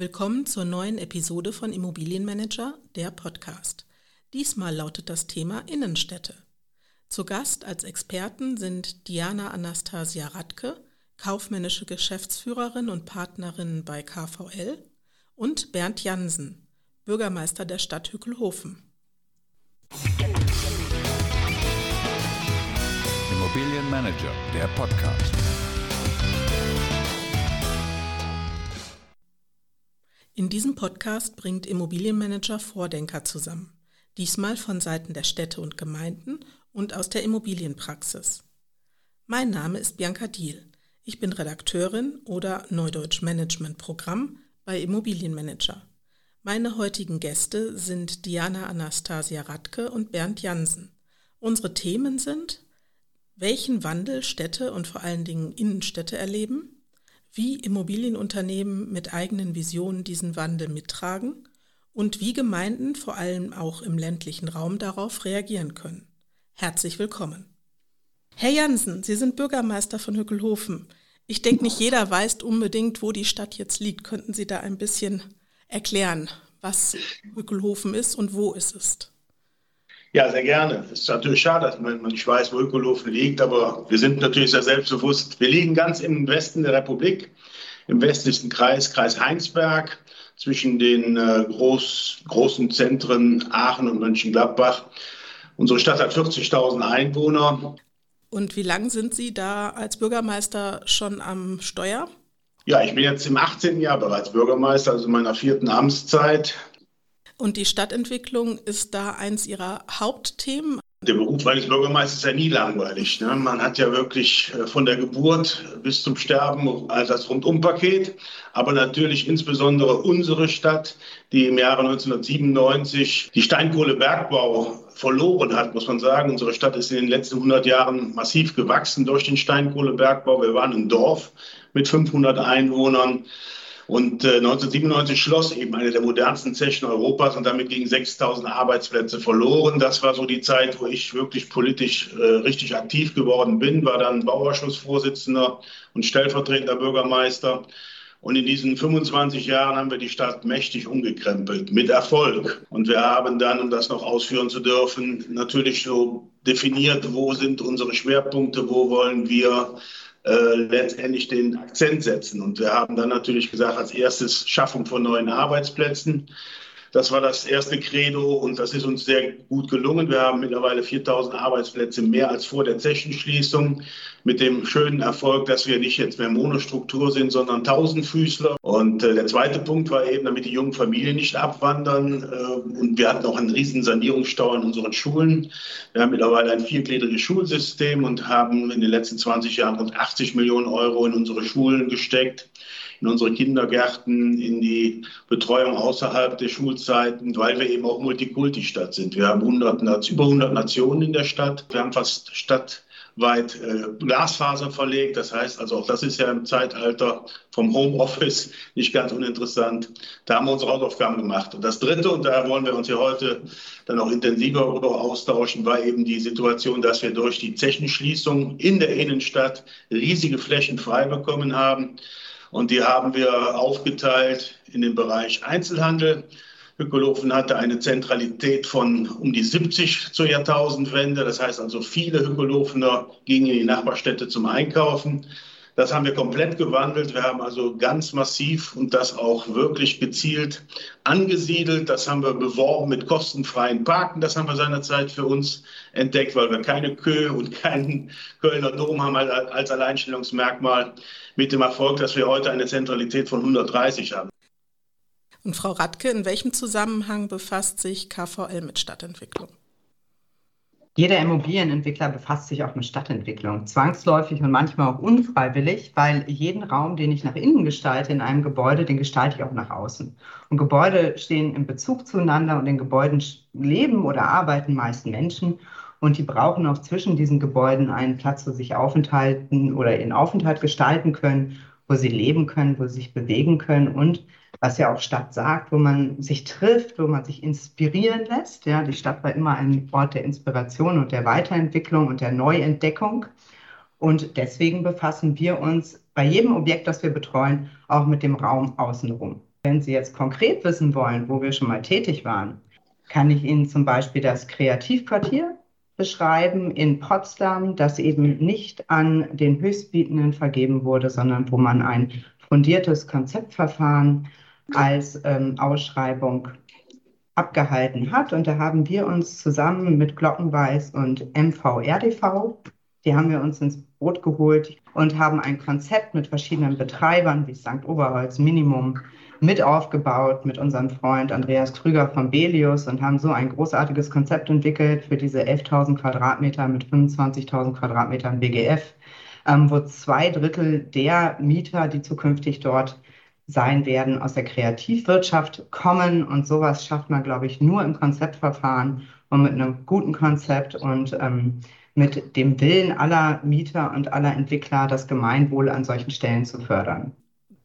Willkommen zur neuen Episode von Immobilienmanager, der Podcast. Diesmal lautet das Thema Innenstädte. Zu Gast als Experten sind Diana Anastasia Radke, kaufmännische Geschäftsführerin und Partnerin bei KVL, und Bernd Jansen, Bürgermeister der Stadt Hückelhofen. Immobilienmanager, der Podcast. In diesem Podcast bringt Immobilienmanager Vordenker zusammen. Diesmal von Seiten der Städte und Gemeinden und aus der Immobilienpraxis. Mein Name ist Bianca Diel. Ich bin Redakteurin oder Neudeutsch Management Programm bei Immobilienmanager. Meine heutigen Gäste sind Diana Anastasia Radke und Bernd Jansen. Unsere Themen sind, welchen Wandel Städte und vor allen Dingen Innenstädte erleben, wie Immobilienunternehmen mit eigenen Visionen diesen Wandel mittragen und wie Gemeinden vor allem auch im ländlichen Raum darauf reagieren können. Herzlich willkommen. Herr Jansen, Sie sind Bürgermeister von Hückelhofen. Ich denke, nicht jeder weiß unbedingt, wo die Stadt jetzt liegt. Könnten Sie da ein bisschen erklären, was Hückelhofen ist und wo es ist? Ja, sehr gerne. Es ist natürlich schade, dass man nicht weiß, wo Ökolofen liegt, aber wir sind natürlich sehr selbstbewusst. Wir liegen ganz im Westen der Republik, im westlichsten Kreis, Kreis Heinsberg, zwischen den äh, groß, großen Zentren Aachen und Mönchengladbach. Unsere Stadt hat 40.000 Einwohner. Und wie lange sind Sie da als Bürgermeister schon am Steuer? Ja, ich bin jetzt im 18. Jahr bereits Bürgermeister, also in meiner vierten Amtszeit. Und die Stadtentwicklung ist da eins Ihrer Hauptthemen. Der Beruf eines Bürgermeisters ist ja nie langweilig. Ne? Man hat ja wirklich äh, von der Geburt bis zum Sterben das Rundumpaket. Aber natürlich insbesondere unsere Stadt, die im Jahre 1997 die Steinkohlebergbau verloren hat, muss man sagen. Unsere Stadt ist in den letzten 100 Jahren massiv gewachsen durch den Steinkohlebergbau. Wir waren ein Dorf mit 500 Einwohnern. Und äh, 1997 schloss eben eine der modernsten Zechen Europas und damit gingen 6000 Arbeitsplätze verloren. Das war so die Zeit, wo ich wirklich politisch äh, richtig aktiv geworden bin, war dann Bauausschussvorsitzender und stellvertretender Bürgermeister. Und in diesen 25 Jahren haben wir die Stadt mächtig umgekrempelt, mit Erfolg. Und wir haben dann, um das noch ausführen zu dürfen, natürlich so definiert, wo sind unsere Schwerpunkte, wo wollen wir äh, letztendlich den Akzent setzen. Und wir haben dann natürlich gesagt, als erstes Schaffung von neuen Arbeitsplätzen. Das war das erste Credo und das ist uns sehr gut gelungen. Wir haben mittlerweile 4000 Arbeitsplätze mehr als vor der Zechenschließung mit dem schönen Erfolg, dass wir nicht jetzt mehr Monostruktur sind, sondern Tausendfüßler. Und äh, der zweite Punkt war eben, damit die jungen Familien nicht abwandern. Äh, und wir hatten auch einen riesen Sanierungsstau in unseren Schulen. Wir haben mittlerweile ein viergliedriges Schulsystem und haben in den letzten 20 Jahren rund 80 Millionen Euro in unsere Schulen gesteckt in unsere Kindergärten, in die Betreuung außerhalb der Schulzeiten, weil wir eben auch Multikulti-Stadt sind. Wir haben 100, über 100 Nationen in der Stadt. Wir haben fast stadtweit äh, Glasfaser verlegt. Das heißt also, auch das ist ja im Zeitalter vom Homeoffice nicht ganz uninteressant. Da haben wir unsere Hausaufgaben gemacht. Und das Dritte, und da wollen wir uns ja heute dann auch intensiver darüber austauschen, war eben die Situation, dass wir durch die Zechenschließung in der Innenstadt riesige Flächen frei bekommen haben. Und die haben wir aufgeteilt in den Bereich Einzelhandel. Hückelhofen hatte eine Zentralität von um die 70 zur Jahrtausendwende. Das heißt also, viele Hückelhofener gingen in die Nachbarstädte zum Einkaufen. Das haben wir komplett gewandelt. Wir haben also ganz massiv und das auch wirklich gezielt angesiedelt. Das haben wir beworben mit kostenfreien Parken. Das haben wir seinerzeit für uns entdeckt, weil wir keine Köhe und keinen Kölner Dom haben als Alleinstellungsmerkmal mit dem Erfolg, dass wir heute eine Zentralität von 130 haben. Und Frau Radke, in welchem Zusammenhang befasst sich KVL mit Stadtentwicklung? Jeder Immobilienentwickler befasst sich auch mit Stadtentwicklung, zwangsläufig und manchmal auch unfreiwillig, weil jeden Raum, den ich nach innen gestalte in einem Gebäude, den gestalte ich auch nach außen. Und Gebäude stehen im Bezug zueinander und in Gebäuden leben oder arbeiten meist Menschen und die brauchen auch zwischen diesen Gebäuden einen Platz, wo sie sich aufenthalten oder ihren Aufenthalt gestalten können, wo sie leben können, wo sie sich bewegen können und was ja auch Stadt sagt, wo man sich trifft, wo man sich inspirieren lässt. Ja, die Stadt war immer ein Ort der Inspiration und der Weiterentwicklung und der Neuentdeckung. Und deswegen befassen wir uns bei jedem Objekt, das wir betreuen, auch mit dem Raum außenrum. Wenn Sie jetzt konkret wissen wollen, wo wir schon mal tätig waren, kann ich Ihnen zum Beispiel das Kreativquartier beschreiben in Potsdam, das eben nicht an den Höchstbietenden vergeben wurde, sondern wo man ein fundiertes Konzeptverfahren als ähm, Ausschreibung abgehalten hat. Und da haben wir uns zusammen mit Glockenweiß und MVRDV, die haben wir uns ins Boot geholt und haben ein Konzept mit verschiedenen Betreibern wie St. Oberholz, Minimum, mit aufgebaut mit unserem Freund Andreas Krüger von Belius und haben so ein großartiges Konzept entwickelt für diese 11.000 Quadratmeter mit 25.000 Quadratmetern BGF, ähm, wo zwei Drittel der Mieter, die zukünftig dort sein werden, aus der Kreativwirtschaft kommen. Und sowas schafft man, glaube ich, nur im Konzeptverfahren und mit einem guten Konzept und ähm, mit dem Willen aller Mieter und aller Entwickler, das Gemeinwohl an solchen Stellen zu fördern.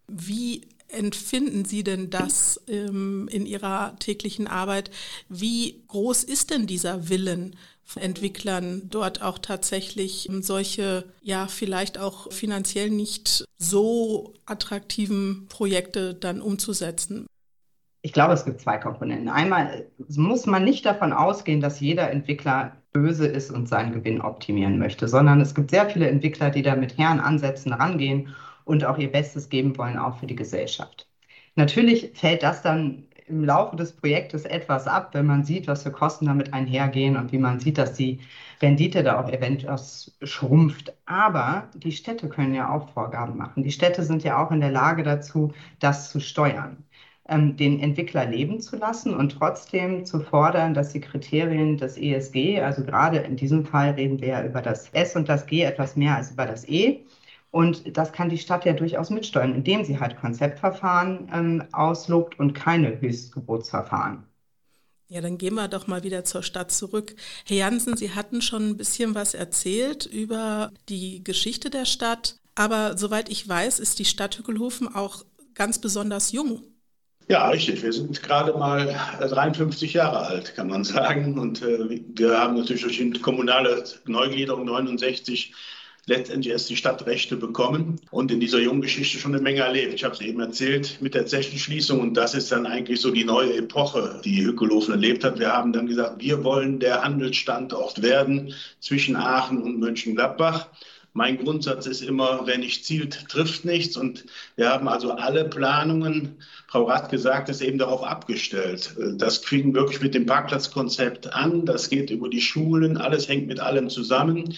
Wie empfinden Sie denn das ähm, in Ihrer täglichen Arbeit? Wie groß ist denn dieser Willen von Entwicklern, dort auch tatsächlich ähm, solche, ja, vielleicht auch finanziell nicht so attraktiven Projekte dann umzusetzen? Ich glaube, es gibt zwei Komponenten. Einmal muss man nicht davon ausgehen, dass jeder Entwickler böse ist und seinen Gewinn optimieren möchte, sondern es gibt sehr viele Entwickler, die da mit Herren Ansätzen rangehen und auch ihr Bestes geben wollen, auch für die Gesellschaft. Natürlich fällt das dann im Laufe des Projektes etwas ab, wenn man sieht, was für Kosten damit einhergehen und wie man sieht, dass die Rendite da auch eventuell schrumpft. Aber die Städte können ja auch Vorgaben machen. Die Städte sind ja auch in der Lage dazu, das zu steuern ähm, den Entwickler leben zu lassen und trotzdem zu fordern, dass die Kriterien des ESG, also gerade in diesem Fall reden wir ja über das S und das G etwas mehr als über das E, und das kann die Stadt ja durchaus mitsteuern, indem sie halt Konzeptverfahren ähm, auslobt und keine Höchstgebotsverfahren. Ja, dann gehen wir doch mal wieder zur Stadt zurück. Herr Jansen, Sie hatten schon ein bisschen was erzählt über die Geschichte der Stadt, aber soweit ich weiß, ist die Stadt Hückelhofen auch ganz besonders jung. Ja, richtig. Wir sind gerade mal 53 Jahre alt, kann man sagen. Und äh, wir haben natürlich durch die kommunale Neugliederung 69 letztendlich erst die Stadtrechte bekommen und in dieser jungen Geschichte schon eine Menge erlebt. Ich habe es eben erzählt mit der Zechenschließung und das ist dann eigentlich so die neue Epoche, die Hückelofen erlebt hat. Wir haben dann gesagt, wir wollen der Handelsstandort werden zwischen Aachen und Mönchengladbach. Mein Grundsatz ist immer, wer nicht zielt, trifft nichts. Und wir haben also alle Planungen, Frau Rath gesagt, ist eben darauf abgestellt. Das fing wirklich mit dem Parkplatzkonzept an. Das geht über die Schulen. Alles hängt mit allem zusammen.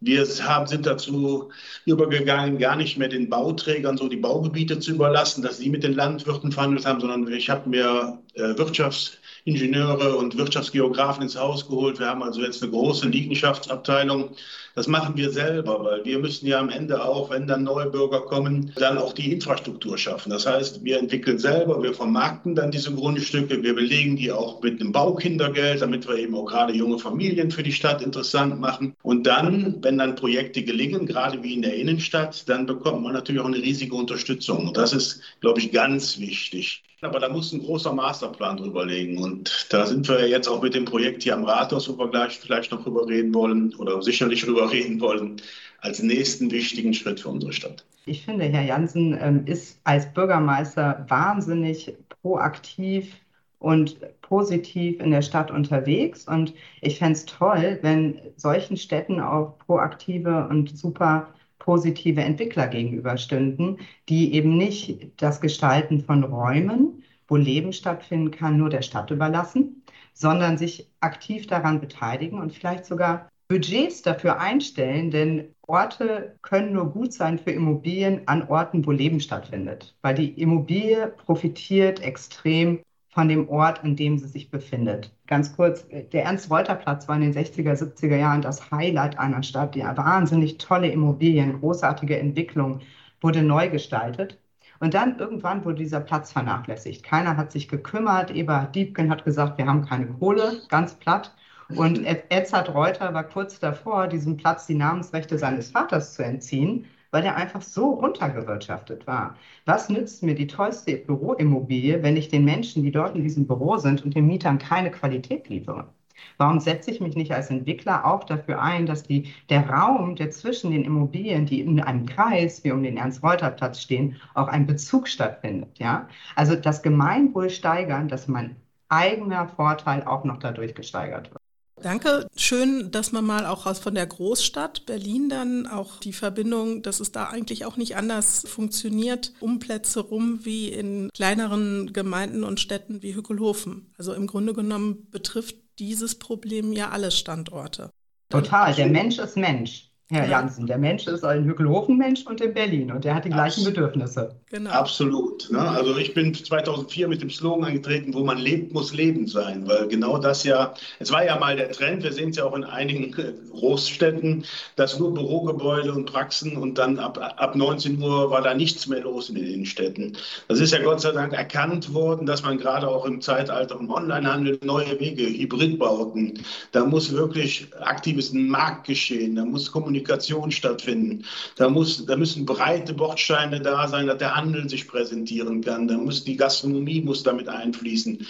Wir haben, sind dazu übergegangen, gar nicht mehr den Bauträgern so die Baugebiete zu überlassen, dass sie mit den Landwirten verhandelt haben, sondern ich habe mir äh, Wirtschaftsingenieure und Wirtschaftsgeografen ins Haus geholt. Wir haben also jetzt eine große Liegenschaftsabteilung das machen wir selber, weil wir müssen ja am Ende auch, wenn dann neue Bürger kommen, dann auch die Infrastruktur schaffen. Das heißt, wir entwickeln selber, wir vermarkten dann diese Grundstücke, wir belegen die auch mit einem Baukindergeld, damit wir eben auch gerade junge Familien für die Stadt interessant machen. Und dann, wenn dann Projekte gelingen, gerade wie in der Innenstadt, dann bekommt man natürlich auch eine riesige Unterstützung. Und das ist, glaube ich, ganz wichtig. Aber da muss ein großer Masterplan drüber liegen. Und da sind wir jetzt auch mit dem Projekt hier am Rathaus, wo wir gleich vielleicht noch drüber reden wollen oder sicherlich drüber reden wollen, als nächsten wichtigen Schritt für unsere Stadt. Ich finde, Herr Jansen ähm, ist als Bürgermeister wahnsinnig proaktiv und positiv in der Stadt unterwegs. Und ich fände es toll, wenn solchen Städten auch proaktive und super positive Entwickler gegenüberstünden, die eben nicht das Gestalten von Räumen, wo Leben stattfinden kann, nur der Stadt überlassen, sondern sich aktiv daran beteiligen und vielleicht sogar Budgets dafür einstellen, denn Orte können nur gut sein für Immobilien an Orten, wo Leben stattfindet, weil die Immobilie profitiert extrem von dem Ort, an dem sie sich befindet. Ganz kurz, der Ernst-Reuter-Platz war in den 60er, 70er Jahren das Highlight einer Stadt. Die wahnsinnig tolle Immobilien, großartige Entwicklung, wurde neu gestaltet. Und dann irgendwann wurde dieser Platz vernachlässigt. Keiner hat sich gekümmert. Eberhard Diebken hat gesagt, wir haben keine Kohle, ganz platt. Und Edzard Reuter war kurz davor, diesem Platz die Namensrechte seines Vaters zu entziehen weil der einfach so runtergewirtschaftet war. Was nützt mir die tollste Büroimmobilie, wenn ich den Menschen, die dort in diesem Büro sind und den Mietern keine Qualität liefere? Warum setze ich mich nicht als Entwickler auch dafür ein, dass die, der Raum, der zwischen den Immobilien, die in einem Kreis wie um den Ernst-Reuter-Platz stehen, auch ein Bezug stattfindet? Ja? Also das Gemeinwohl steigern, dass mein eigener Vorteil auch noch dadurch gesteigert wird. Danke. Schön, dass man mal auch aus von der Großstadt Berlin dann auch die Verbindung, dass es da eigentlich auch nicht anders funktioniert, um Plätze rum wie in kleineren Gemeinden und Städten wie Hückelhofen. Also im Grunde genommen betrifft dieses Problem ja alle Standorte. Total. Der Mensch ist Mensch. Herr ja. Jansen, der Mensch ist ein Hückelhofen-Mensch und in Berlin und der hat die gleichen Abs Bedürfnisse. Genau. Absolut. Ne? Also ich bin 2004 mit dem Slogan angetreten, wo man lebt, muss Leben sein, weil genau das ja, es war ja mal der Trend, wir sehen es ja auch in einigen Großstädten, dass nur Bürogebäude und Praxen und dann ab, ab 19 Uhr war da nichts mehr los in den Innenstädten. Das ist ja Gott sei Dank erkannt worden, dass man gerade auch im Zeitalter im Onlinehandel neue Wege, Hybridbauten, da muss wirklich aktives Marktgeschehen, da muss Kommunikation Kommunikation stattfinden. Da, muss, da müssen breite Bordsteine da sein, dass der Handel sich präsentieren kann. Da muss die Gastronomie muss damit einfließen.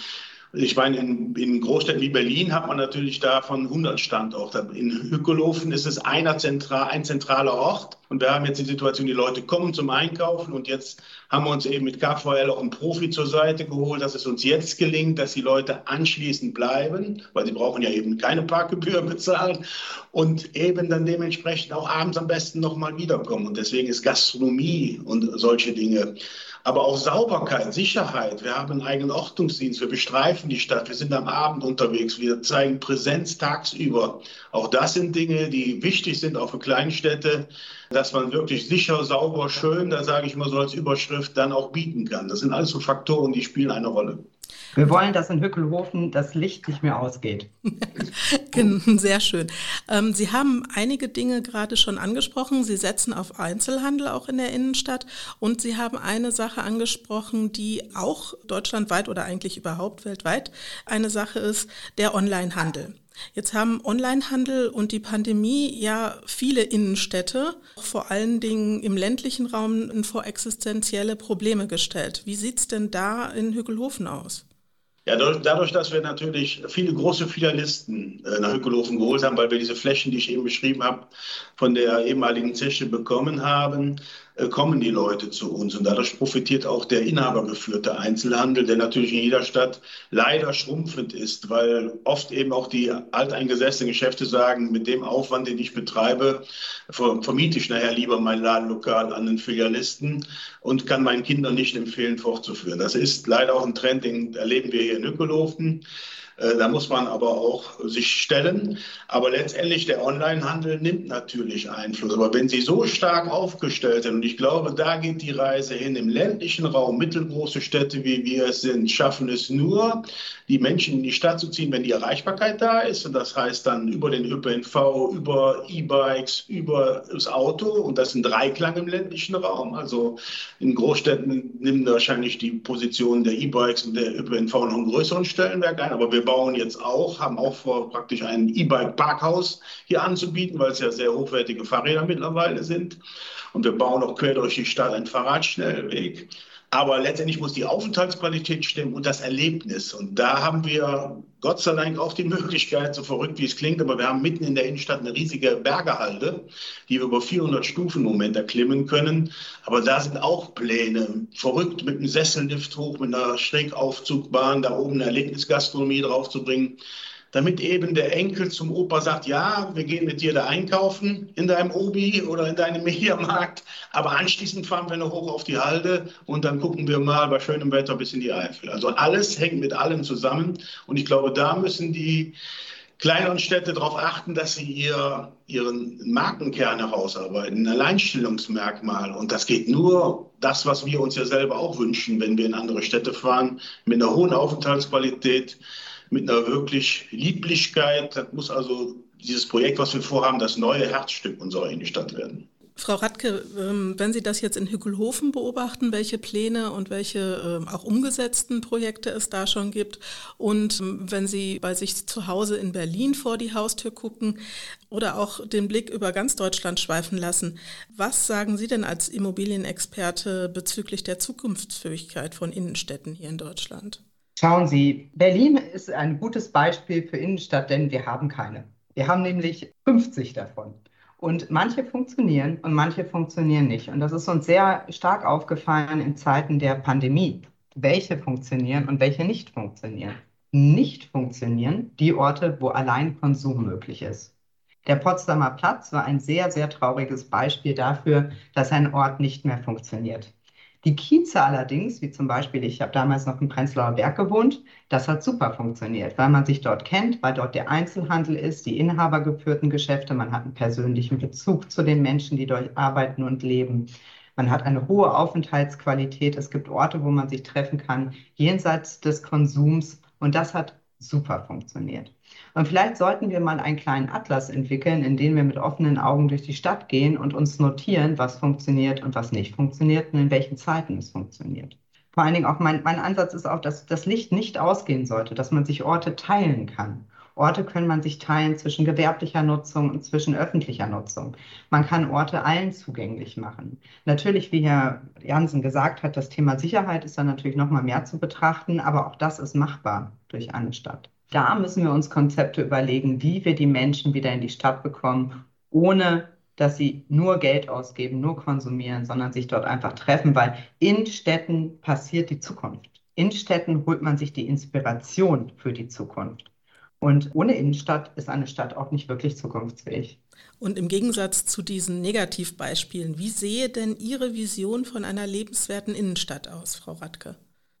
Ich meine, in, in, Großstädten wie Berlin hat man natürlich davon 100 Standorte. In Hückelhofen ist es einer zentral, ein zentraler Ort. Und wir haben jetzt die Situation, die Leute kommen zum Einkaufen und jetzt haben wir uns eben mit KVL auch einen Profi zur Seite geholt, dass es uns jetzt gelingt, dass die Leute anschließend bleiben, weil sie brauchen ja eben keine Parkgebühr bezahlen und eben dann dementsprechend auch abends am besten nochmal wiederkommen. Und deswegen ist Gastronomie und solche Dinge aber auch Sauberkeit, Sicherheit. Wir haben einen eigenen Ordnungsdienst, wir bestreifen die Stadt, wir sind am Abend unterwegs, wir zeigen Präsenz tagsüber. Auch das sind Dinge, die wichtig sind, auch für Kleinstädte, dass man wirklich sicher, sauber, schön, da sage ich mal so als Überschrift, dann auch bieten kann. Das sind alles so Faktoren, die spielen eine Rolle. Wir wollen, dass in Hückelhofen das Licht nicht mehr ausgeht. Sehr schön. Ähm, Sie haben einige Dinge gerade schon angesprochen. Sie setzen auf Einzelhandel auch in der Innenstadt und Sie haben eine Sache angesprochen, die auch deutschlandweit oder eigentlich überhaupt weltweit eine Sache ist, der Onlinehandel. Jetzt haben Onlinehandel und die Pandemie ja viele Innenstädte, vor allen Dingen im ländlichen Raum, vor existenzielle Probleme gestellt. Wie sieht es denn da in Hückelhofen aus? Ja, dadurch, dass wir natürlich viele große Filialisten äh, nach Hückelhofen geholt haben, weil wir diese Flächen, die ich eben beschrieben habe, von der ehemaligen Zeche bekommen haben, kommen die Leute zu uns. Und dadurch profitiert auch der inhabergeführte Einzelhandel, der natürlich in jeder Stadt leider schrumpfend ist, weil oft eben auch die alteingesessenen Geschäfte sagen, mit dem Aufwand, den ich betreibe, vermiete ich nachher lieber mein Ladenlokal an den Filialisten und kann meinen Kindern nicht empfehlen, fortzuführen. Das ist leider auch ein Trend, den erleben wir hier in Hückelhofen. Äh, da muss man aber auch sich stellen. Aber letztendlich der Onlinehandel nimmt natürlich Einfluss. Aber wenn sie so stark aufgestellt sind, und ich glaube, da geht die Reise hin, im ländlichen Raum, mittelgroße Städte wie wir es sind, schaffen es nur, die Menschen in die Stadt zu ziehen, wenn die Erreichbarkeit da ist. Und das heißt dann über den ÖPNV, über E-Bikes, über das Auto. Und das ist ein Dreiklang im ländlichen Raum. Also in Großstädten nimmt wahrscheinlich die Position der E-Bikes und der ÖPNV noch einen größeren Stellenwert ein. Aber wir bauen jetzt auch, haben auch vor, praktisch ein E-Bike-Parkhaus hier anzubieten, weil es ja sehr hochwertige Fahrräder mittlerweile sind. Und wir bauen auch quer durch die Stadt einen Fahrradschnellweg. Aber letztendlich muss die Aufenthaltsqualität stimmen und das Erlebnis. Und da haben wir Gott sei Dank auch die Möglichkeit, so verrückt wie es klingt, aber wir haben mitten in der Innenstadt eine riesige Bergehalde, die wir über 400 Stufen im Moment erklimmen können. Aber da sind auch Pläne. Verrückt mit einem Sessellift hoch, mit einer Schrägaufzugbahn, da oben eine Erlebnisgastronomie draufzubringen damit eben der Enkel zum Opa sagt, ja, wir gehen mit dir da einkaufen in deinem Obi oder in deinem Mediamarkt, aber anschließend fahren wir noch hoch auf die Halde und dann gucken wir mal bei schönem Wetter bis in die Eifel. Also alles hängt mit allem zusammen und ich glaube, da müssen die kleineren Städte darauf achten, dass sie ihr, ihren Markenkern herausarbeiten, ein Alleinstellungsmerkmal. Und das geht nur das, was wir uns ja selber auch wünschen, wenn wir in andere Städte fahren, mit einer hohen Aufenthaltsqualität, mit einer wirklich Lieblichkeit. Das muss also dieses Projekt, was wir vorhaben, das neue Herzstück unserer Innenstadt werden. Frau Radke, ähm, wenn Sie das jetzt in Hückelhofen beobachten, welche Pläne und welche ähm, auch umgesetzten Projekte es da schon gibt und ähm, wenn Sie bei sich zu Hause in Berlin vor die Haustür gucken oder auch den Blick über ganz Deutschland schweifen lassen, was sagen Sie denn als Immobilienexperte bezüglich der Zukunftsfähigkeit von Innenstädten hier in Deutschland? Schauen Sie, Berlin ist ein gutes Beispiel für Innenstadt, denn wir haben keine. Wir haben nämlich 50 davon. Und manche funktionieren und manche funktionieren nicht. Und das ist uns sehr stark aufgefallen in Zeiten der Pandemie, welche funktionieren und welche nicht funktionieren. Nicht funktionieren die Orte, wo allein Konsum möglich ist. Der Potsdamer Platz war ein sehr, sehr trauriges Beispiel dafür, dass ein Ort nicht mehr funktioniert. Die Kieze allerdings, wie zum Beispiel, ich habe damals noch im Prenzlauer Berg gewohnt, das hat super funktioniert, weil man sich dort kennt, weil dort der Einzelhandel ist, die inhabergeführten Geschäfte, man hat einen persönlichen Bezug zu den Menschen, die dort arbeiten und leben. Man hat eine hohe Aufenthaltsqualität. Es gibt Orte, wo man sich treffen kann, jenseits des Konsums. Und das hat super funktioniert. Und vielleicht sollten wir mal einen kleinen Atlas entwickeln, in dem wir mit offenen Augen durch die Stadt gehen und uns notieren, was funktioniert und was nicht funktioniert und in welchen Zeiten es funktioniert. Vor allen Dingen auch mein, mein Ansatz ist auch, dass das Licht nicht ausgehen sollte, dass man sich Orte teilen kann. Orte können man sich teilen zwischen gewerblicher Nutzung und zwischen öffentlicher Nutzung. Man kann Orte allen zugänglich machen. Natürlich, wie Herr Jansen gesagt hat, das Thema Sicherheit ist dann natürlich noch mal mehr zu betrachten, aber auch das ist machbar durch eine Stadt. Da müssen wir uns Konzepte überlegen, wie wir die Menschen wieder in die Stadt bekommen, ohne dass sie nur Geld ausgeben, nur konsumieren, sondern sich dort einfach treffen, weil in Städten passiert die Zukunft. In Städten holt man sich die Inspiration für die Zukunft. Und ohne Innenstadt ist eine Stadt auch nicht wirklich zukunftsfähig. Und im Gegensatz zu diesen Negativbeispielen, wie sehe denn Ihre Vision von einer lebenswerten Innenstadt aus, Frau Radke?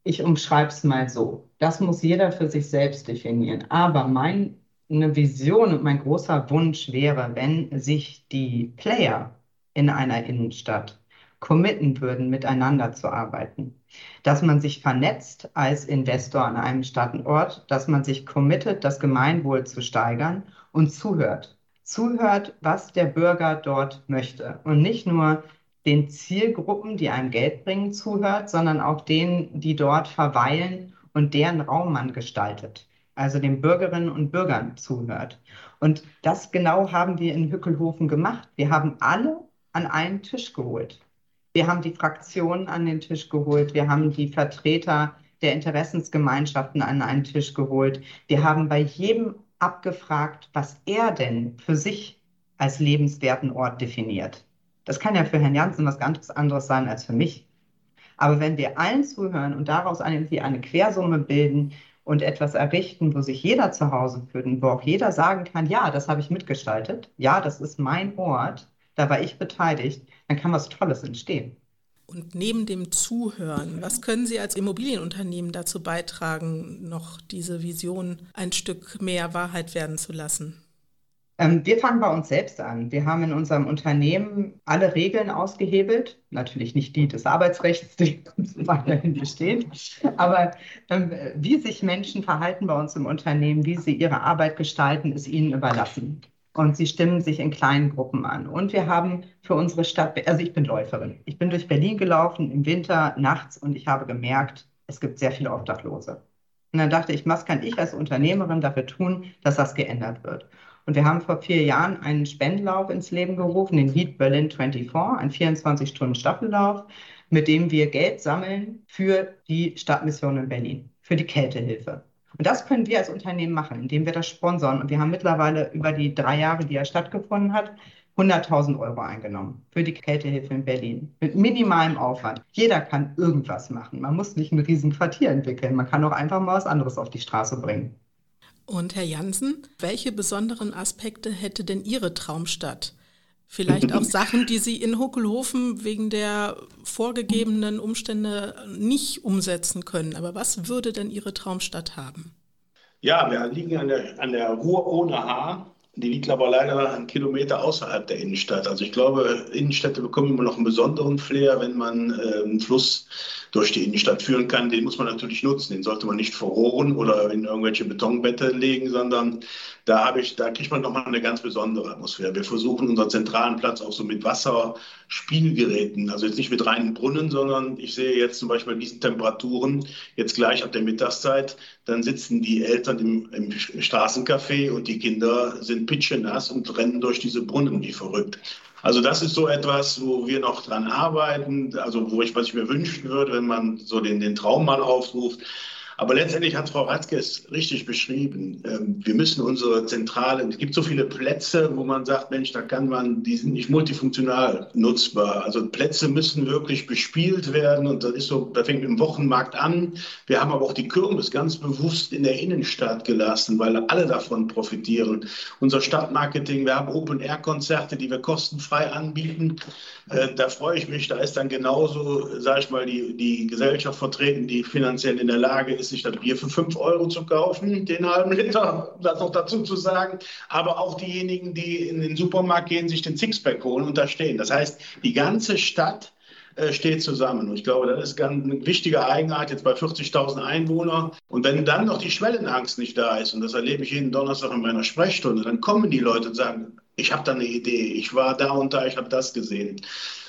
Ich umschreibe es mal so. Das muss jeder für sich selbst definieren. Aber meine Vision und mein großer Wunsch wäre, wenn sich die Player in einer Innenstadt committen würden, miteinander zu arbeiten. Dass man sich vernetzt als Investor an einem Stadtort, dass man sich committet, das Gemeinwohl zu steigern und zuhört. Zuhört, was der Bürger dort möchte und nicht nur den Zielgruppen, die einem Geld bringen, zuhört, sondern auch denen, die dort verweilen und deren Raum man gestaltet. Also den Bürgerinnen und Bürgern zuhört. Und das genau haben wir in Hückelhofen gemacht. Wir haben alle an einen Tisch geholt. Wir haben die Fraktionen an den Tisch geholt. Wir haben die Vertreter der Interessensgemeinschaften an einen Tisch geholt. Wir haben bei jedem abgefragt, was er denn für sich als lebenswerten Ort definiert. Das kann ja für Herrn Janssen was ganz anderes sein als für mich. Aber wenn wir allen zuhören und daraus irgendwie eine Quersumme bilden und etwas errichten, wo sich jeder zu Hause fühlt und wo auch jeder sagen kann, ja, das habe ich mitgestaltet, ja, das ist mein Ort, da war ich beteiligt, dann kann was Tolles entstehen. Und neben dem Zuhören, was können Sie als Immobilienunternehmen dazu beitragen, noch diese Vision ein Stück mehr Wahrheit werden zu lassen? Ähm, wir fangen bei uns selbst an. Wir haben in unserem Unternehmen alle Regeln ausgehebelt. Natürlich nicht die des Arbeitsrechts, die weiterhin bestehen. Aber ähm, wie sich Menschen verhalten bei uns im Unternehmen, wie sie ihre Arbeit gestalten, ist ihnen überlassen. Und sie stimmen sich in kleinen Gruppen an. Und wir haben für unsere Stadt, also ich bin Läuferin. Ich bin durch Berlin gelaufen im Winter, nachts und ich habe gemerkt, es gibt sehr viele Obdachlose. Und dann dachte ich, was kann ich als Unternehmerin dafür tun, dass das geändert wird? Und wir haben vor vier Jahren einen Spendenlauf ins Leben gerufen, den Heat Berlin 24, ein 24-Stunden-Staffellauf, mit dem wir Geld sammeln für die Stadtmission in Berlin, für die Kältehilfe. Und das können wir als Unternehmen machen, indem wir das sponsern. Und wir haben mittlerweile über die drei Jahre, die er stattgefunden hat, 100.000 Euro eingenommen für die Kältehilfe in Berlin. Mit minimalem Aufwand. Jeder kann irgendwas machen. Man muss nicht ein riesen Quartier entwickeln. Man kann auch einfach mal was anderes auf die Straße bringen. Und Herr Jansen, welche besonderen Aspekte hätte denn Ihre Traumstadt? Vielleicht auch Sachen, die Sie in Huckelhofen wegen der vorgegebenen Umstände nicht umsetzen können. Aber was würde denn Ihre Traumstadt haben? Ja, wir liegen an der, an der Ruhr ohne Haar. Die liegt aber leider einen Kilometer außerhalb der Innenstadt. Also ich glaube, Innenstädte bekommen immer noch einen besonderen Flair, wenn man äh, einen Fluss durch die Innenstadt führen kann. Den muss man natürlich nutzen. Den sollte man nicht verrohren oder in irgendwelche Betonbette legen, sondern da habe ich, da kriegt man nochmal eine ganz besondere Atmosphäre. Wir versuchen unseren zentralen Platz auch so mit Wasserspielgeräten, also jetzt nicht mit reinen Brunnen, sondern ich sehe jetzt zum Beispiel bei diesen Temperaturen, jetzt gleich ab der Mittagszeit, dann sitzen die Eltern im, im Straßencafé und die Kinder sind pitschenass und rennen durch diese Brunnen wie verrückt. Also das ist so etwas, wo wir noch dran arbeiten, also wo ich, was ich mir wünschen würde, wenn man so den, den Traum mal aufruft, Aber letztendlich hat Frau Radke es richtig beschrieben. Ähm, wir müssen unsere zentrale, es gibt so viele Plätze, wo man sagt, Mensch, da kann man, die sind nicht multifunktional nutzbar. Also Plätze müssen wirklich bespielt werden und das ist so, da fängt dem Wochenmarkt an. Wir haben aber auch die Kirmes ganz bewusst in der Innenstadt gelassen, weil alle davon profitieren. Unser Stadtmarketing, wir haben Open-Air-Konzerte, die wir kostenfrei anbieten. Äh, da freue ich mich, da ist dann genauso, sage ich mal, die, die Gesellschaft vertreten, die finanziell in der Lage ist, sich das Bier für 5 Euro zu kaufen, den halben Liter, das noch dazu zu sagen. Aber auch diejenigen, die in den Supermarkt gehen, sich den Sixpack holen und da stehen. Das heißt, die ganze Stadt äh, steht zusammen. Und ich glaube, das ist ganz eine wichtige Eigenheit jetzt bei 40.000 Einwohnern. Und wenn dann noch die Schwellenangst nicht da ist, und das erlebe ich jeden Donnerstag in meiner Sprechstunde, dann kommen die Leute und sagen, ich habe da eine Idee, ich war da und da, ich habe das gesehen.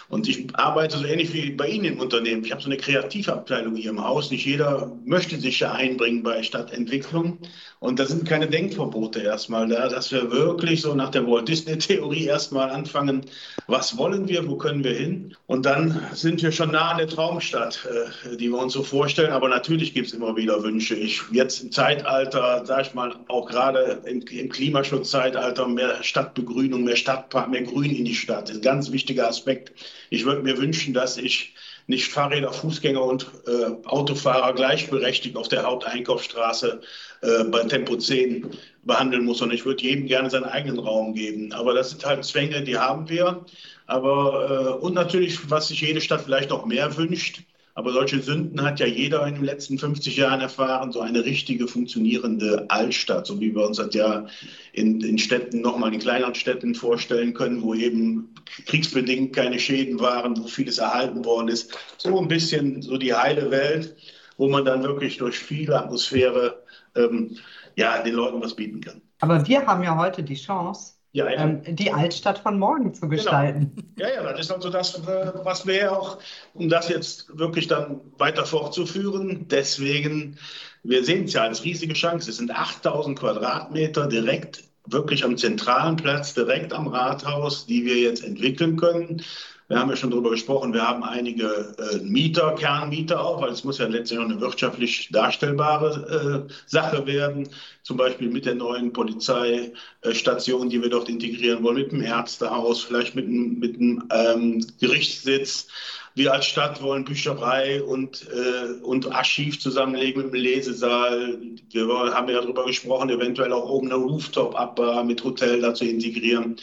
Und ich arbeite so ähnlich wie bei Ihnen im Unternehmen. Ich habe so eine Kreativabteilung hier im Haus. Nicht jeder möchte sich ja einbringen bei Stadtentwicklung. Und da sind keine Denkverbote erstmal da, dass wir wirklich so nach der Walt Disney-Theorie erstmal anfangen, was wollen wir, wo können wir hin? Und dann sind wir schon nah an der Traumstadt, äh, die wir uns so vorstellen. Aber natürlich gibt es immer wieder Wünsche. Ich jetzt im Zeitalter, sag ich mal, auch gerade im, im Klimaschutzzeitalter, mehr Stadtbegrünung, mehr Stadtpark, mehr Grün in die Stadt. Das ist ein ganz wichtiger Aspekt. Ich würde mir wünschen, dass ich nicht Fahrräder, Fußgänger und äh, Autofahrer gleichberechtigt auf der Haupteinkaufsstraße äh, bei Tempo 10 behandeln muss, sondern ich würde jedem gerne seinen eigenen Raum geben. Aber das sind halt Zwänge, die haben wir. Aber äh, und natürlich, was sich jede Stadt vielleicht noch mehr wünscht, aber solche Sünden hat ja jeder in den letzten 50 Jahren erfahren, so eine richtige funktionierende Altstadt, so wie wir uns das ja in, in Städten, nochmal in kleineren Städten vorstellen können, wo eben kriegsbedingt keine Schäden waren, wo vieles erhalten worden ist. So ein bisschen so die heile Welt, wo man dann wirklich durch viele Atmosphäre ähm, ja, den Leuten was bieten kann. Aber wir haben ja heute die Chance, ja, ja. Ähm, die Altstadt von morgen zu genau. gestalten. Genau. Ja, ja, das ist also das, äh, was wir ja auch, um das jetzt wirklich dann weiter fortzuführen, deswegen, wir sehen es ja als riesige Chance. Es sind 8000 Quadratmeter direkt wirklich am zentralen Platz, direkt am Rathaus, die wir jetzt entwickeln können. Wir haben ja schon darüber gesprochen, wir haben einige äh, Mieter, Kernmieter auch, weil es muss ja letztlich auch eine wirtschaftlich darstellbare äh, Sache werden. Zum Beispiel mit der neuen Polizeistation, die wir dort integrieren wollen, mit dem Ärztehaus, vielleicht mit einem, mit ähm, Gerichtssitz. Wir als Stadt wollen Bücherei und, äh, und Archiv zusammenlegen mit dem Lesesaal. Wir haben ja darüber gesprochen, eventuell auch oben eine Rooftop-Abbar mit Hotel dazu integrieren.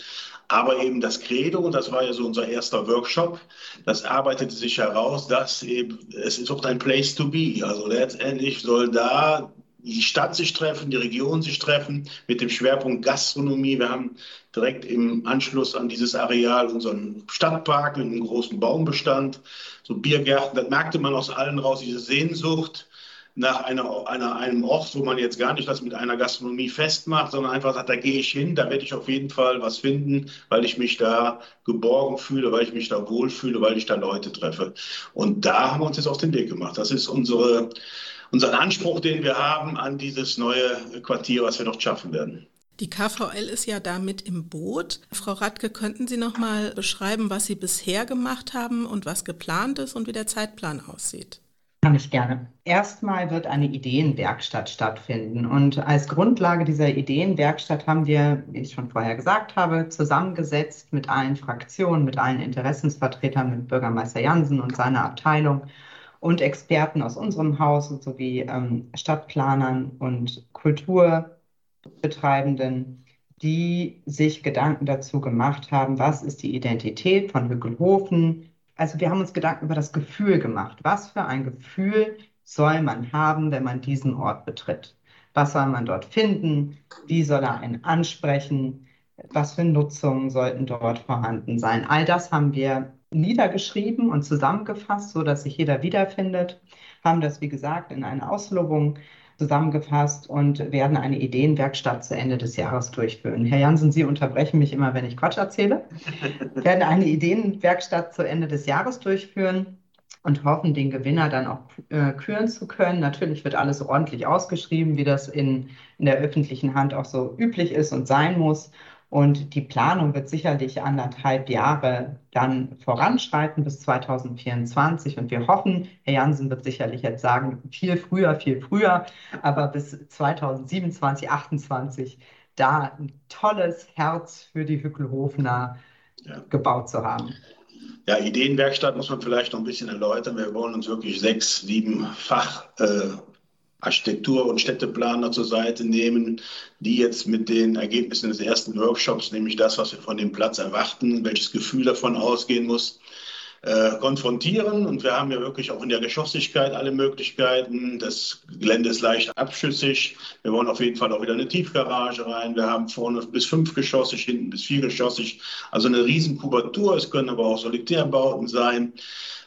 Aber eben das Credo, und das war ja so unser erster Workshop, das arbeitete sich heraus, dass eben, es ist auch ein Place to be. Also letztendlich soll da die Stadt sich treffen, die Region sich treffen, mit dem Schwerpunkt Gastronomie. Wir haben direkt im Anschluss an dieses Areal unseren Stadtpark mit einem großen Baumbestand, so Biergärten. Das merkte man aus allen raus, diese Sehnsucht nach einer, einer, einem Ort, wo man jetzt gar nicht das mit einer Gastronomie festmacht, sondern einfach sagt, da gehe ich hin, da werde ich auf jeden Fall was finden, weil ich mich da geborgen fühle, weil ich mich da wohlfühle, weil ich da Leute treffe. Und da haben wir uns jetzt auf den Weg gemacht. Das ist unsere, unser Anspruch, den wir haben an dieses neue Quartier, was wir noch schaffen werden. Die KVL ist ja damit im Boot. Frau Radke, könnten Sie noch mal beschreiben, was Sie bisher gemacht haben und was geplant ist und wie der Zeitplan aussieht? Kann ich gerne. Erstmal wird eine Ideenwerkstatt stattfinden. Und als Grundlage dieser Ideenwerkstatt haben wir, wie ich schon vorher gesagt habe, zusammengesetzt mit allen Fraktionen, mit allen Interessensvertretern, mit Bürgermeister Jansen und seiner Abteilung und Experten aus unserem Haus sowie ähm, Stadtplanern und Kulturbetreibenden, die sich Gedanken dazu gemacht haben, was ist die Identität von Hückelhofen, also wir haben uns Gedanken über das Gefühl gemacht. Was für ein Gefühl soll man haben, wenn man diesen Ort betritt? Was soll man dort finden? Wie soll er einen ansprechen? Was für Nutzungen sollten dort vorhanden sein? All das haben wir niedergeschrieben und zusammengefasst, so dass sich jeder wiederfindet. Haben das, wie gesagt, in eine Auslobung zusammengefasst und werden eine Ideenwerkstatt zu Ende des Jahres durchführen. Herr Jansen, Sie unterbrechen mich immer, wenn ich Quatsch erzähle. werden eine Ideenwerkstatt zu Ende des Jahres durchführen und hoffen, den Gewinner dann auch äh, küren zu können. Natürlich wird alles ordentlich ausgeschrieben, wie das in, in der öffentlichen Hand auch so üblich ist und sein muss. Und die Planung wird sicherlich anderthalb Jahre dann voranschreiten bis 2024. Und wir hoffen, Herr Jansen wird sicherlich jetzt sagen, viel früher, viel früher, aber bis 2027, 2028 da ein tolles Herz für die Hückelhofner ja. gebaut zu haben. Ja, Ideenwerkstatt muss man vielleicht noch ein bisschen erläutern. Wir wollen uns wirklich sechs, sieben Fach, äh, Architektur- und Städteplaner zur Seite nehmen, die jetzt mit den Ergebnissen des ersten Workshops, nämlich das, was wir von dem Platz erwarten, welches Gefühl davon ausgehen muss, äh, konfrontieren. Und wir haben ja wirklich auch in der Geschossigkeit alle Möglichkeiten. Das Gelände ist leicht abschüssig. Wir wollen auf jeden Fall auch wieder eine Tiefgarage rein. Wir haben vorne bis fünfgeschossig, hinten bis viergeschossig. Also eine riesen Kubatur. Es können aber auch Solitärbauten sein.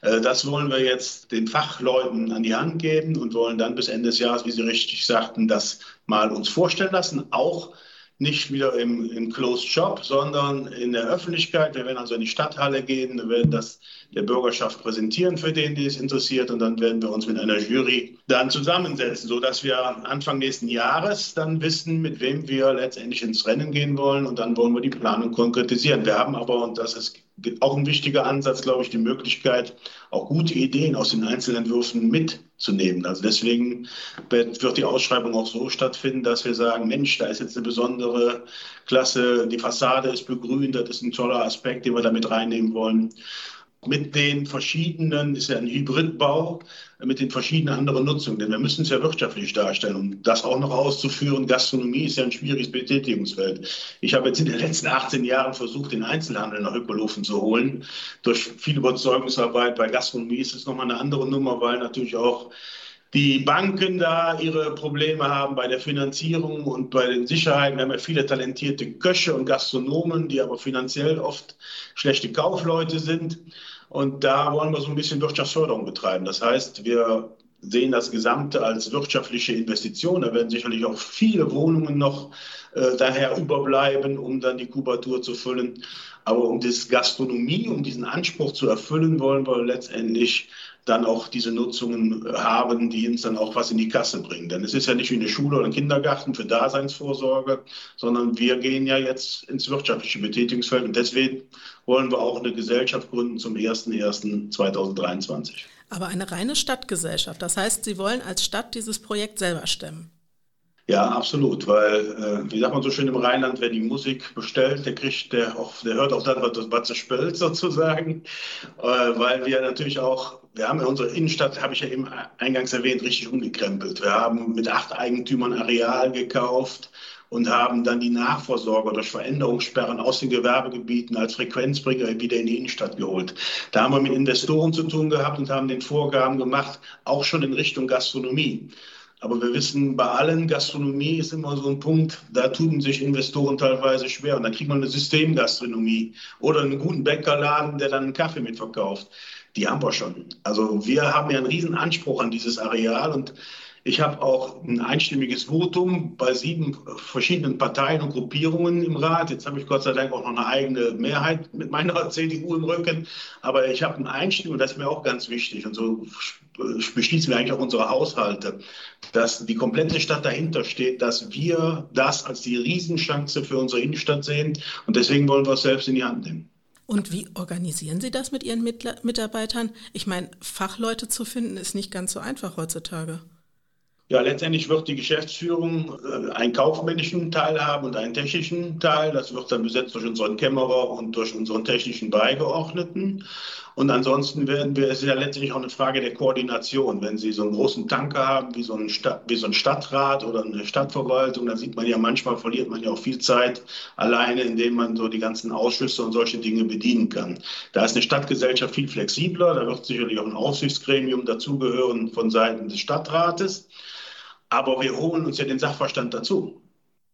Äh, das wollen wir jetzt den Fachleuten an die Hand geben und wollen dann bis Ende des Jahres, wie Sie richtig sagten, das mal uns vorstellen lassen. Auch nicht wieder im, im Closed Shop, sondern in der Öffentlichkeit. Wir werden also in die Stadthalle gehen, wir werden das der Bürgerschaft präsentieren für den, die es interessiert. Und dann werden wir uns mit einer Jury dann zusammensetzen, sodass wir Anfang nächsten Jahres dann wissen, mit wem wir letztendlich ins Rennen gehen wollen. Und dann wollen wir die Planung konkretisieren. Wir haben aber, und das ist auch ein wichtiger Ansatz, glaube ich, die Möglichkeit, auch gute Ideen aus den Einzelentwürfen mitzunehmen. Also deswegen wird die Ausschreibung auch so stattfinden, dass wir sagen, Mensch, da ist jetzt eine besondere Klasse, die Fassade ist begrünt, das ist ein toller Aspekt, den wir damit reinnehmen wollen mit den verschiedenen, ist ja ein Hybridbau, mit den verschiedenen anderen Nutzungen. Denn wir müssen es ja wirtschaftlich darstellen. Um das auch noch auszuführen, Gastronomie ist ja ein schwieriges Betätigungsfeld. Ich habe jetzt in den letzten 18 Jahren versucht, den Einzelhandel nach Hüppelhofen zu holen. Durch viel Überzeugungsarbeit. Bei Gastronomie ist es nochmal eine andere Nummer, weil natürlich auch die Banken da ihre Probleme haben bei der Finanzierung und bei den Sicherheiten. Wir haben ja viele talentierte Köche und Gastronomen, die aber finanziell oft schlechte Kaufleute sind. Und da wollen wir so ein bisschen Wirtschaftsförderung betreiben. Das heißt, wir sehen das Gesamte als wirtschaftliche Investition. Da werden sicherlich auch viele Wohnungen noch äh, daher überbleiben, um dann die Kubatur zu füllen. Aber um das Gastronomie, um diesen Anspruch zu erfüllen, wollen wir letztendlich dann auch diese Nutzungen haben, die uns dann auch was in die Kasse bringen. Denn es ist ja nicht wie eine Schule oder ein Kindergarten für Daseinsvorsorge, sondern wir gehen ja jetzt ins wirtschaftliche Betätigungsfeld und deswegen wollen wir auch eine Gesellschaft gründen zum 01.01.2023. Aber eine reine Stadtgesellschaft, das heißt, Sie wollen als Stadt dieses Projekt selber stemmen. Ja, absolut, weil, äh, wie sagt man so schön im Rheinland, wer die Musik bestellt, der kriegt, der, auch, der hört auch dann, was, was er spielt sozusagen, äh, weil wir natürlich auch, wir haben ja unsere Innenstadt, habe ich ja eben eingangs erwähnt, richtig umgekrempelt. Wir haben mit acht Eigentümern Areal gekauft und haben dann die Nachversorger durch Veränderungssperren aus den Gewerbegebieten als Frequenzbringer wieder in die Innenstadt geholt. Da haben wir mit Investoren zu tun gehabt und haben den Vorgaben gemacht, auch schon in Richtung Gastronomie. Aber wir wissen, bei allen Gastronomie ist immer so ein Punkt, da tun sich Investoren teilweise schwer. Und dann kriegt man eine Systemgastronomie oder einen guten Bäckerladen, der dann einen Kaffee mitverkauft. Die haben wir schon. Also wir haben ja einen riesen Anspruch an dieses Areal und ich habe auch ein einstimmiges Votum bei sieben verschiedenen Parteien und Gruppierungen im Rat. Jetzt habe ich Gott sei Dank auch noch eine eigene Mehrheit mit meiner CDU im Rücken. Aber ich habe ein Einstimmung, das ist mir auch ganz wichtig. Und so beschließen wir eigentlich auch unsere Haushalte, dass die komplette Stadt dahinter steht, dass wir das als die Riesenchance für unsere Innenstadt sehen. Und deswegen wollen wir es selbst in die Hand nehmen. Und wie organisieren Sie das mit Ihren Mitarbeitern? Ich meine, Fachleute zu finden ist nicht ganz so einfach heutzutage. Ja, letztendlich wird die Geschäftsführung äh, einen kaufmännischen Teil haben und einen technischen Teil. Das wird dann besetzt durch unseren Kämmerer und durch unseren technischen Beigeordneten. Und ansonsten werden wir, es ist ja letztendlich auch eine Frage der Koordination. Wenn Sie so einen großen Tanker haben, wie so ein, Stadt, wie so ein Stadtrat oder eine Stadtverwaltung, dann sieht man ja manchmal, verliert man ja auch viel Zeit alleine, indem man so die ganzen Ausschüsse und solche Dinge bedienen kann. Da ist eine Stadtgesellschaft viel flexibler. Da wird sicherlich auch ein Aufsichtsgremium dazugehören von Seiten des Stadtrates. Aber wir holen uns ja den Sachverstand dazu.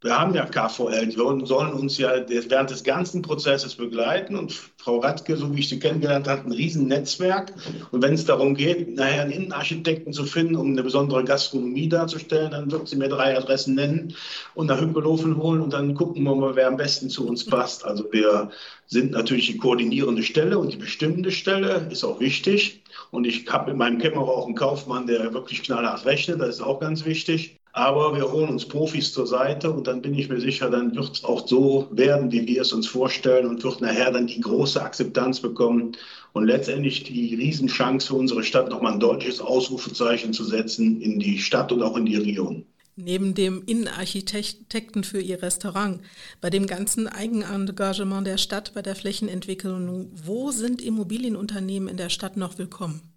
Wir haben ja KVL, die sollen uns ja während des ganzen Prozesses begleiten. Und Frau Radke, so wie ich sie kennengelernt habe, ein Riesennetzwerk. Und wenn es darum geht, nachher einen Innenarchitekten zu finden, um eine besondere Gastronomie darzustellen, dann wird sie mir drei Adressen nennen und nach Hüppelhofen holen und dann gucken wir mal, wer am besten zu uns passt. Also wir sind natürlich die koordinierende Stelle und die bestimmende Stelle, ist auch wichtig. Und ich habe mit meinem Kämmerer auch einen Kaufmann, der wirklich knallhart rechnet, das ist auch ganz wichtig. Aber wir holen uns Profis zur Seite und dann bin ich mir sicher, dann wird es auch so werden, wie wir es uns vorstellen und wird nachher dann die große Akzeptanz bekommen und letztendlich die Riesenchance für unsere Stadt nochmal ein deutliches Ausrufezeichen zu setzen in die Stadt und auch in die Region. Neben dem Innenarchitekten für ihr Restaurant, bei dem ganzen Eigenengagement der Stadt bei der Flächenentwicklung, wo sind Immobilienunternehmen in der Stadt noch willkommen?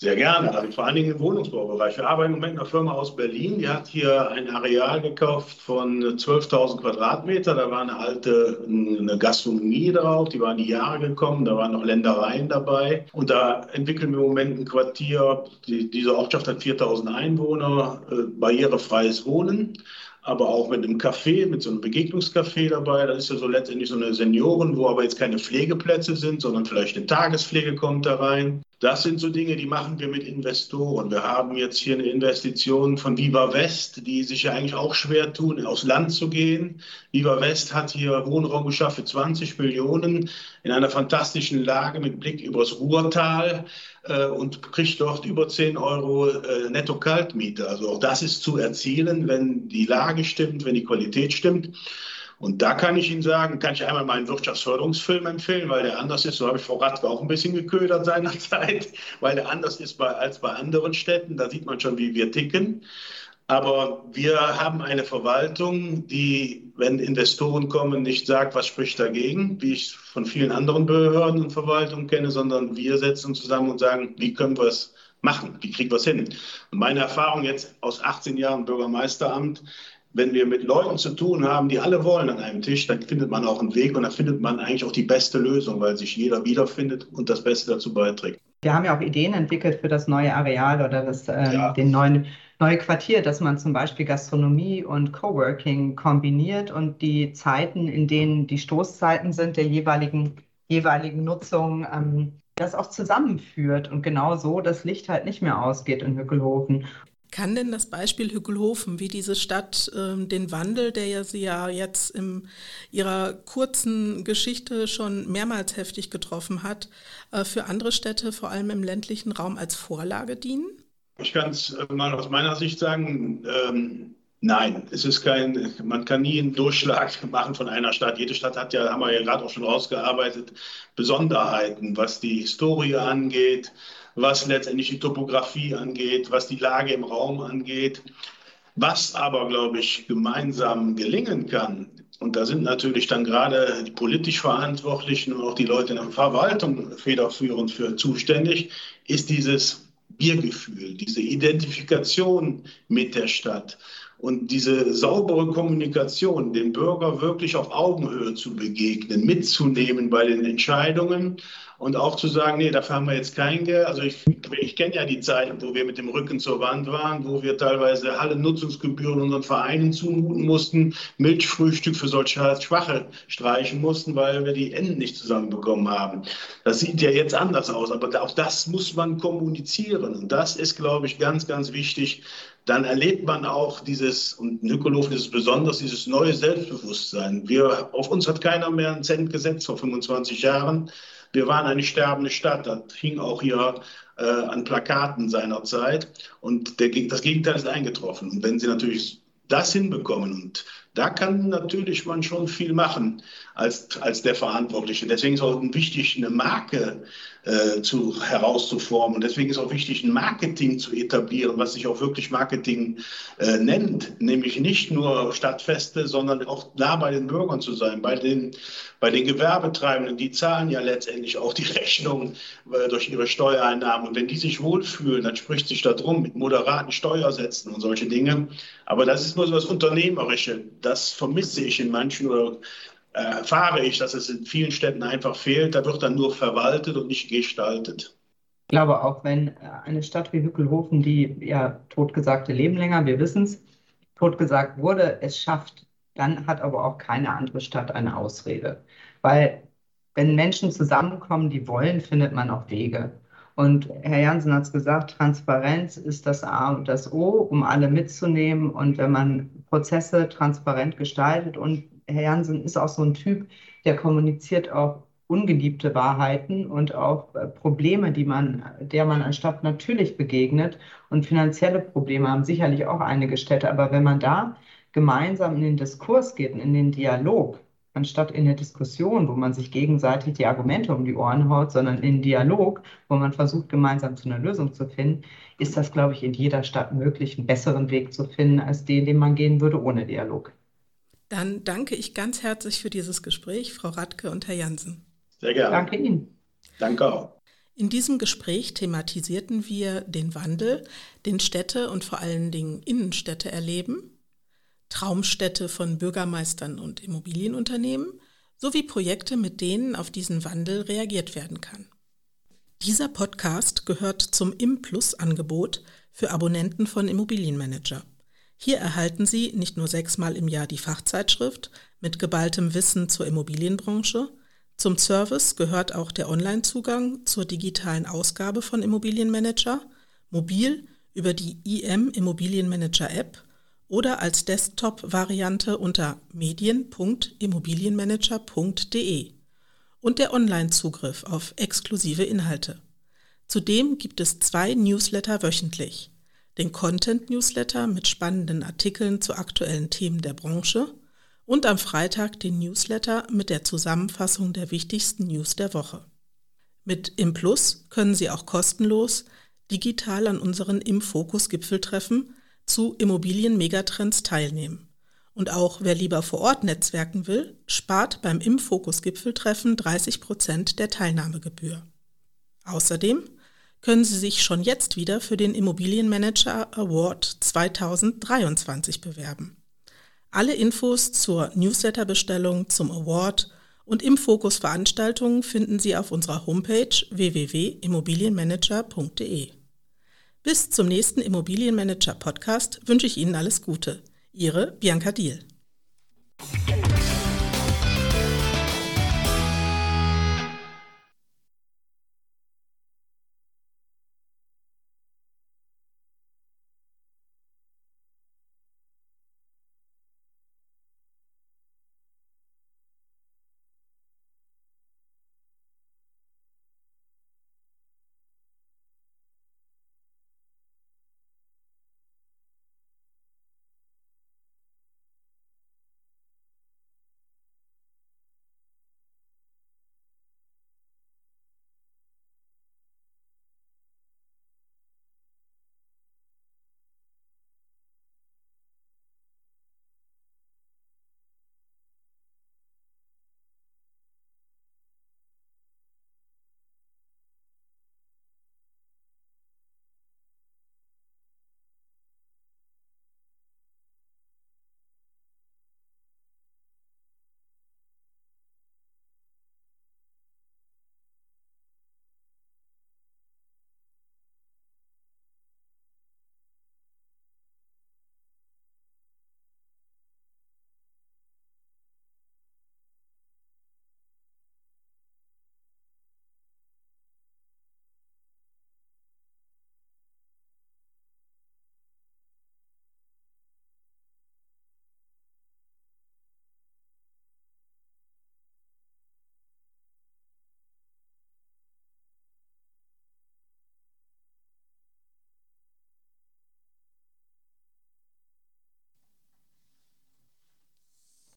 Sehr gerne, also vor allen Dingen im Wohnungsbaubereich. Wir arbeiten im Moment mit einer Firma aus Berlin, die hat hier ein Areal gekauft von 12.000 Quadratmeter. Da war eine alte eine Gastronomie drauf, die war in die Jahre gekommen, da waren noch Ländereien dabei. Und da entwickeln wir im Moment ein Quartier, die, diese Ortschaft hat 4.000 Einwohner, äh, barrierefreies Wohnen aber auch mit einem Café, mit so einem Begegnungscafé dabei. Das ist ja so letztendlich so eine Senioren, wo aber jetzt keine Pflegeplätze sind, sondern vielleicht eine Tagespflege kommt da rein. Das sind so Dinge, die machen wir mit Investoren. Wir haben jetzt hier eine Investition von Viva West, die sich ja eigentlich auch schwer tun, aufs Land zu gehen. Viva West hat hier Wohnraum geschaffen für 20 Millionen in einer fantastischen Lage mit Blick übers Ruhrtal äh, und kriegt dort über 10 Euro äh, Netto-Kaltmiete. Also auch das ist zu erzielen, wenn die Lage stimmt, wenn die Qualität stimmt. Und da kann ich Ihnen sagen, kann ich einmal meinen Wirtschaftsförderungsfilm empfehlen, weil der anders ist. So habe ich Frau Radke auch ein bisschen geködert seinerzeit, weil der anders ist bei, als bei anderen Städten. Da sieht man schon, wie wir ticken. Aber wir haben eine Verwaltung, die, wenn Investoren kommen, nicht sagt, was spricht dagegen, wie ich von vielen anderen Behörden und Verwaltungen kenne, sondern wir setzen zusammen und sagen, wie können wir es machen, wie kriegen wir es hin. Und meine Erfahrung jetzt aus 18 Jahren Bürgermeisteramt wenn wir mit Leuten zu tun haben, die alle wollen an einem Tisch, dann findet man auch einen Weg und dann findet man eigentlich auch die beste Lösung, weil sich jeder wiederfindet und das Beste dazu beiträgt. Wir haben ja auch Ideen entwickelt für das neue Areal oder das, äh, ja. den neuen neue Quartier, dass man zum Beispiel Gastronomie und Coworking kombiniert und die Zeiten, in denen die Stoßzeiten sind der jeweiligen, jeweiligen Nutzung, ähm, das auch zusammenführt und genau so das Licht halt nicht mehr ausgeht in Hückelhofen. Kann denn das Beispiel Hügelhofen, wie diese Stadt äh, den Wandel, der ja sie ja jetzt in ihrer kurzen Geschichte schon mehrmals heftig getroffen hat, äh, für andere Städte, vor allem im ländlichen Raum, als Vorlage dienen? Ich kann es äh, mal aus meiner Sicht sagen, ähm, nein, es ist kein, man kann nie einen Durchschlag machen von einer Stadt. Jede Stadt hat ja, haben wir ja gerade auch schon rausgearbeitet, Besonderheiten, was die Historie angeht, was letztendlich die Topografie angeht, was die Lage im Raum angeht. Was aber, glaube ich, gemeinsam gelingen kann, und da sind natürlich dann gerade die politisch Verantwortlichen und auch die Leute in der Verwaltung federführend für zuständig, ist dieses Wir-Gefühl, diese Identifikation mit der Stadt und diese saubere Kommunikation, den Bürger wirklich auf Augenhöhe zu begegnen, mitzunehmen bei den Entscheidungen und auch zu sagen, nee, dafür haben wir jetzt kein Geld. Also ich, ich kenne ja die Zeiten, wo wir mit dem Rücken zur Wand waren, wo wir teilweise alle Nutzungsgebühren unseren Vereinen zumuten mussten, Milchfrühstück für solche Schwache streichen mussten, weil wir die Enden nicht zusammenbekommen haben. Das sieht ja jetzt anders aus, aber auch das muss man kommunizieren. Und das ist, glaube ich, ganz, ganz wichtig, dann erlebt man auch dieses, und Nikolofen ist es besonders, dieses neue Selbstbewusstsein. Wir, auf uns hat keiner mehr einen Cent gesetzt vor 25 Jahren. Wir waren eine sterbende Stadt. Das hing auch hier äh, an Plakaten seinerzeit. Und der, das Gegenteil ist eingetroffen. Und wenn Sie natürlich das hinbekommen, und da kann natürlich man schon viel machen als, als der Verantwortliche. Deswegen ist auch wichtig, eine Marke äh, zu, herauszuformen. Deswegen ist auch wichtig, ein Marketing zu etablieren, was sich auch wirklich Marketing äh, nennt. Nämlich nicht nur Stadtfeste, sondern auch nah bei den Bürgern zu sein, bei den, bei den Gewerbetreibenden. Die zahlen ja letztendlich auch die Rechnung äh, durch ihre Steuereinnahmen. Und wenn die sich wohlfühlen, dann spricht sich darum mit moderaten Steuersätzen und solche Dinge. Aber das ist nur so das Unternehmerische. Das vermisse ich in manchen oder erfahre ich, dass es in vielen Städten einfach fehlt. Da wird dann nur verwaltet und nicht gestaltet. Ich glaube auch, wenn eine Stadt wie Hückelhofen, die ja totgesagte leben länger, wir wissen es, totgesagt wurde, es schafft, dann hat aber auch keine andere Stadt eine Ausrede. Weil wenn Menschen zusammenkommen, die wollen, findet man auch Wege. Und Herr Jansen hat es gesagt, Transparenz ist das A und das O, um alle mitzunehmen. Und wenn man Prozesse transparent gestaltet und Herr Jansen ist auch so ein Typ, der kommuniziert auch ungeliebte Wahrheiten und auch äh, Probleme, die man, der man anstatt natürlich begegnet. Und finanzielle Probleme haben sicherlich auch einige Städte. Aber wenn man da gemeinsam in den Diskurs geht in den Dialog, anstatt in der Diskussion, wo man sich gegenseitig die Argumente um die Ohren haut, sondern in Dialog, wo man versucht, gemeinsam zu einer Lösung zu finden, ist das, glaube ich, in jeder Stadt möglich, einen besseren Weg zu finden, als den, den man gehen würde ohne Dialog. Dann danke ich ganz herzlich für dieses Gespräch, Frau Radke und Herr Jansen. Sehr gerne. Danke Ihnen. Danke auch. In diesem Gespräch thematisierten wir den Wandel, den Städte und vor allen Dingen Innenstädte erleben, Traumstädte von Bürgermeistern und Immobilienunternehmen sowie Projekte, mit denen auf diesen Wandel reagiert werden kann. Dieser Podcast gehört zum Implus-Angebot für Abonnenten von Immobilienmanager. Hier erhalten Sie nicht nur sechsmal im Jahr die Fachzeitschrift mit geballtem Wissen zur Immobilienbranche, zum Service gehört auch der Onlinezugang zur digitalen Ausgabe von Immobilienmanager, mobil über die IM Immobilienmanager App oder als Desktop-Variante unter medien.immobilienmanager.de und der Online-Zugriff auf exklusive Inhalte. Zudem gibt es zwei Newsletter wöchentlich. Den Content-Newsletter mit spannenden Artikeln zu aktuellen Themen der Branche – und am Freitag den Newsletter mit der Zusammenfassung der wichtigsten News der Woche. Mit ImPlus können Sie auch kostenlos digital an unseren Im-Fokus-Gipfeltreffen zu Immobilien-Megatrends teilnehmen. Und auch wer lieber vor Ort netzwerken will, spart beim Im-Fokus-Gipfeltreffen 30 Prozent der Teilnahmegebühr. Außerdem können Sie sich schon jetzt wieder für den Immobilienmanager Award 2023 bewerben. Alle Infos zur Newsletterbestellung, zum Award und im Fokus Veranstaltungen finden Sie auf unserer Homepage www.immobilienmanager.de. Bis zum nächsten Immobilienmanager-Podcast wünsche ich Ihnen alles Gute. Ihre Bianca Diel.